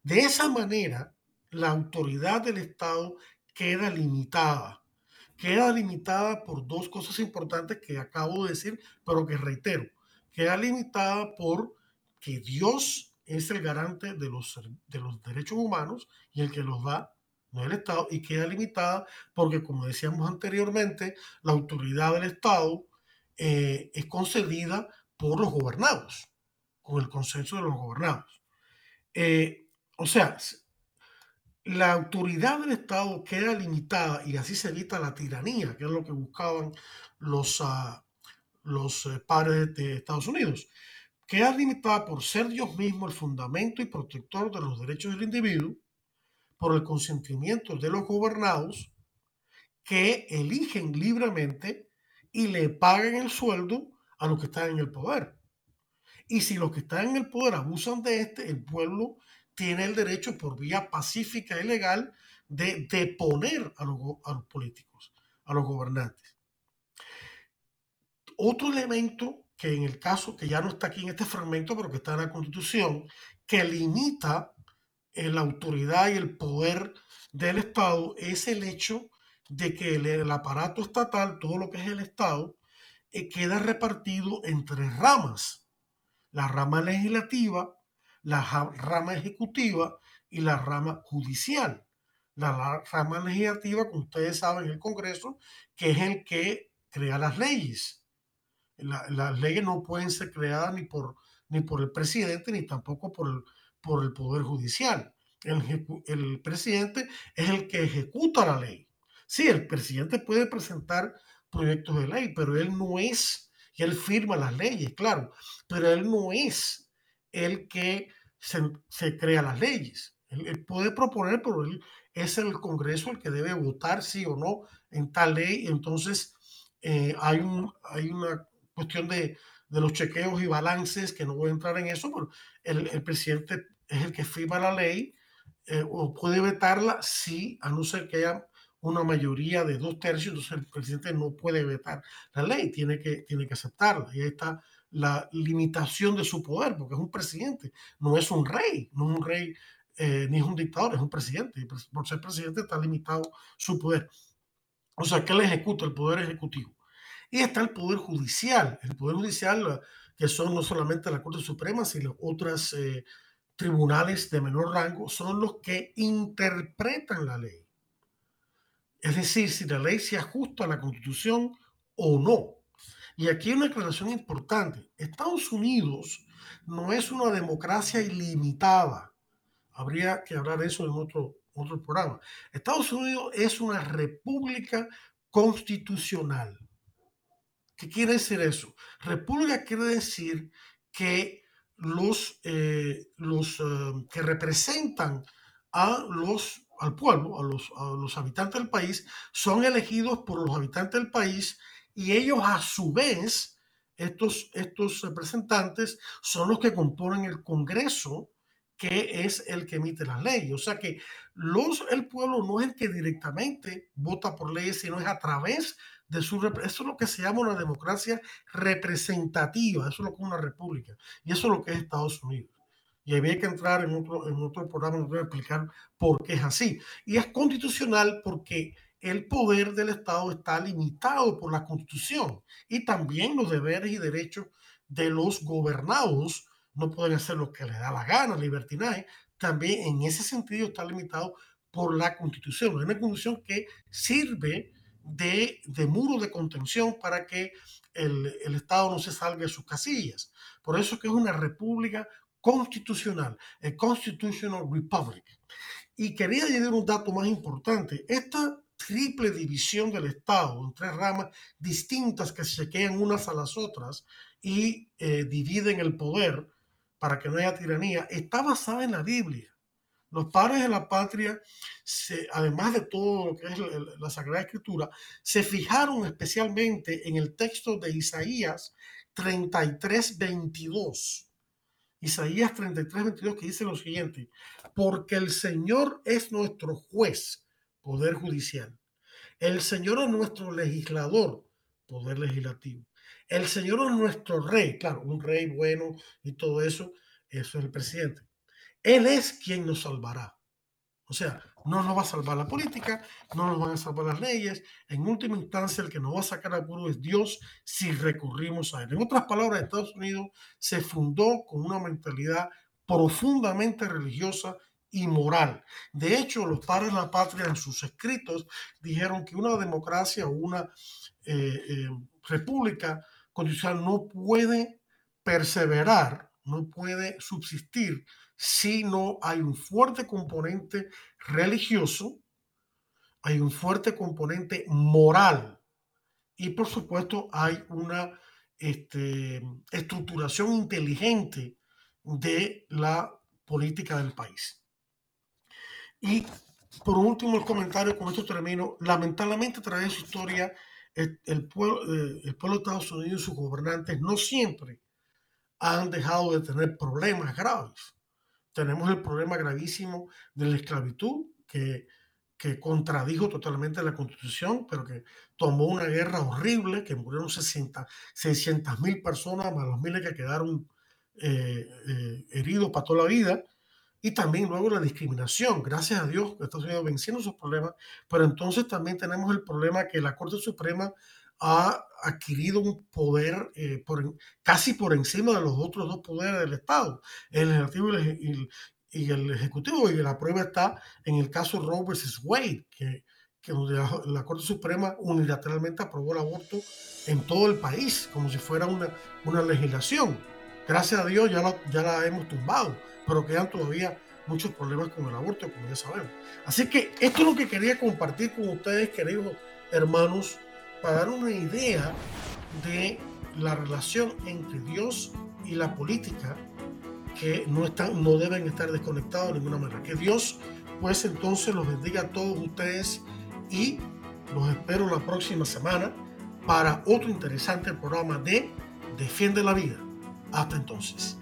De esa manera, la autoridad del Estado queda limitada. Queda limitada por dos cosas importantes que acabo de decir, pero que reitero. Queda limitada por que Dios es el garante de los, de los derechos humanos y el que los da no el Estado, y queda limitada porque, como decíamos anteriormente, la autoridad del Estado eh, es concedida por los gobernados, con el consenso de los gobernados. Eh, o sea, la autoridad del Estado queda limitada y así se evita la tiranía, que es lo que buscaban los, uh, los eh, padres de Estados Unidos. Queda limitada por ser Dios mismo el fundamento y protector de los derechos del individuo por el consentimiento de los gobernados que eligen libremente y le pagan el sueldo a los que están en el poder. Y si los que están en el poder abusan de este, el pueblo tiene el derecho por vía pacífica y legal de deponer a los, a los políticos, a los gobernantes. Otro elemento que en el caso, que ya no está aquí en este fragmento, pero que está en la Constitución, que limita la autoridad y el poder del Estado es el hecho de que el, aparato estatal, todo lo que es el Estado, eh, queda repartido en tres ramas. La rama legislativa, la rama ejecutiva y la rama judicial. La, rama legislativa, como ustedes saben, el Congreso, que es el que crea las leyes. las leyes no pueden ser creadas ni por, ni por el presidente ni tampoco por el, por el Poder Judicial. El, el, presidente es el que ejecuta la ley. Sí, el presidente puede presentar proyectos de ley, pero él no es, y él firma las leyes, claro, pero él no es el que se, se crea las leyes. Él, puede proponer, pero él es el Congreso el que debe votar sí o no en tal ley. Entonces, eh, hay, un, hay una cuestión de, de, los chequeos y balances que no voy a entrar en eso, pero el, el presidente es el que firma la ley eh, o puede vetarla si, a no ser que haya una mayoría de dos tercios, entonces el presidente no puede vetar la ley, tiene que, tiene que aceptarla. Y ahí está la limitación de su poder, porque es un presidente, no es un rey, no es un rey eh, ni es un dictador, es un presidente. Por ser presidente está limitado su poder. O sea, que él ejecuta el poder ejecutivo. Y está el poder judicial. El poder judicial, que son no solamente la Corte Suprema, sino otras eh, tribunales de menor rango, son los que interpretan la ley. Es decir, si la ley se ajusta a la Constitución o no. Y aquí hay una aclaración importante. Estados Unidos no es una democracia ilimitada. Habría que hablar de eso en otro, otro programa. Estados Unidos es una república constitucional. ¿Qué quiere decir eso? República quiere decir que los, eh, los eh, que representan a los, al pueblo, a los, a los habitantes del país, son elegidos por los habitantes del país y ellos a su vez, estos, estos representantes son los que componen el Congreso, que es el que emite las leyes. O sea que los, el pueblo no es el que directamente vota por leyes, sino es a través de su... Eso es lo que se llama una democracia representativa, eso es lo que es una república, y eso es lo que es Estados Unidos. Y había que entrar en otro, en otro programa donde explicar por qué es así. Y es constitucional porque el poder del Estado está limitado por la Constitución y también los deberes y derechos de los gobernados no pueden hacer lo que les da la gana, libertinaje, también en ese sentido está limitado por la Constitución. Es una Constitución que sirve de, muro de contención para que el, el, Estado no se salga de sus casillas. Por eso que es una república constitucional, a constitutional republic. Y quería añadir un dato más importante. Esta triple división del Estado en tres ramas distintas que se quedan unas a las otras y eh, dividen el poder para que no haya tiranía, está basada en la Biblia. Los padres de la patria, además de todo lo que es la, Sagrada Escritura, se fijaron especialmente en el texto de Isaías 33, 22. Isaías 33, 22 que dice lo siguiente, porque el Señor es nuestro juez poder judicial. El Señor es nuestro legislador, poder legislativo. El Señor es nuestro rey, claro, un rey bueno y todo eso, eso es el presidente. Él es quien nos salvará. O sea, no nos va a salvar la política, no nos van a salvar las leyes. En última instancia, el que nos va a sacar al puro es Dios si recurrimos a Él. En otras palabras, Estados Unidos se fundó con una mentalidad profundamente religiosa y moral. De hecho, los padres de la patria en sus escritos dijeron que una democracia o una eh, eh, república constitucional no puede perseverar, no puede subsistir si no hay un fuerte componente religioso, hay un fuerte componente moral y por supuesto hay una este, estructuración inteligente de la política del país. Y por último, el comentario, con esto termino. Lamentablemente, a través de su historia, el, pueblo, eh, el pueblo de Estados Unidos y sus gobernantes no siempre han dejado de tener problemas graves. Tenemos el problema gravísimo de la esclavitud, que, que contradijo totalmente la constitución, pero que tomó una guerra horrible, que murieron 600 mil personas, más los miles que quedaron eh, eh, heridos para toda la vida y también luego la discriminación. Gracias a Dios Estados Unidos venciendo esos problemas, pero entonces también tenemos el problema que la Corte Suprema ha adquirido un poder eh, casi por encima de los otros dos poderes del Estado, el legislativo y el, ejecutivo, y la prueba está en el caso Roe versus Wade, que, que la, Corte Suprema unilateralmente aprobó el aborto en todo el país, como si fuera una, una legislación. Gracias a Dios ya la, ya la hemos tumbado pero quedan todavía muchos problemas con el aborto, como ya sabemos. Así que esto es lo que quería compartir con ustedes, queridos hermanos, para dar una idea de la relación entre Dios y la política, que no, están, no deben estar desconectados de ninguna manera. Que Dios, pues entonces, los bendiga a todos ustedes y los espero la próxima semana para otro interesante programa de Defiende la Vida. Hasta entonces.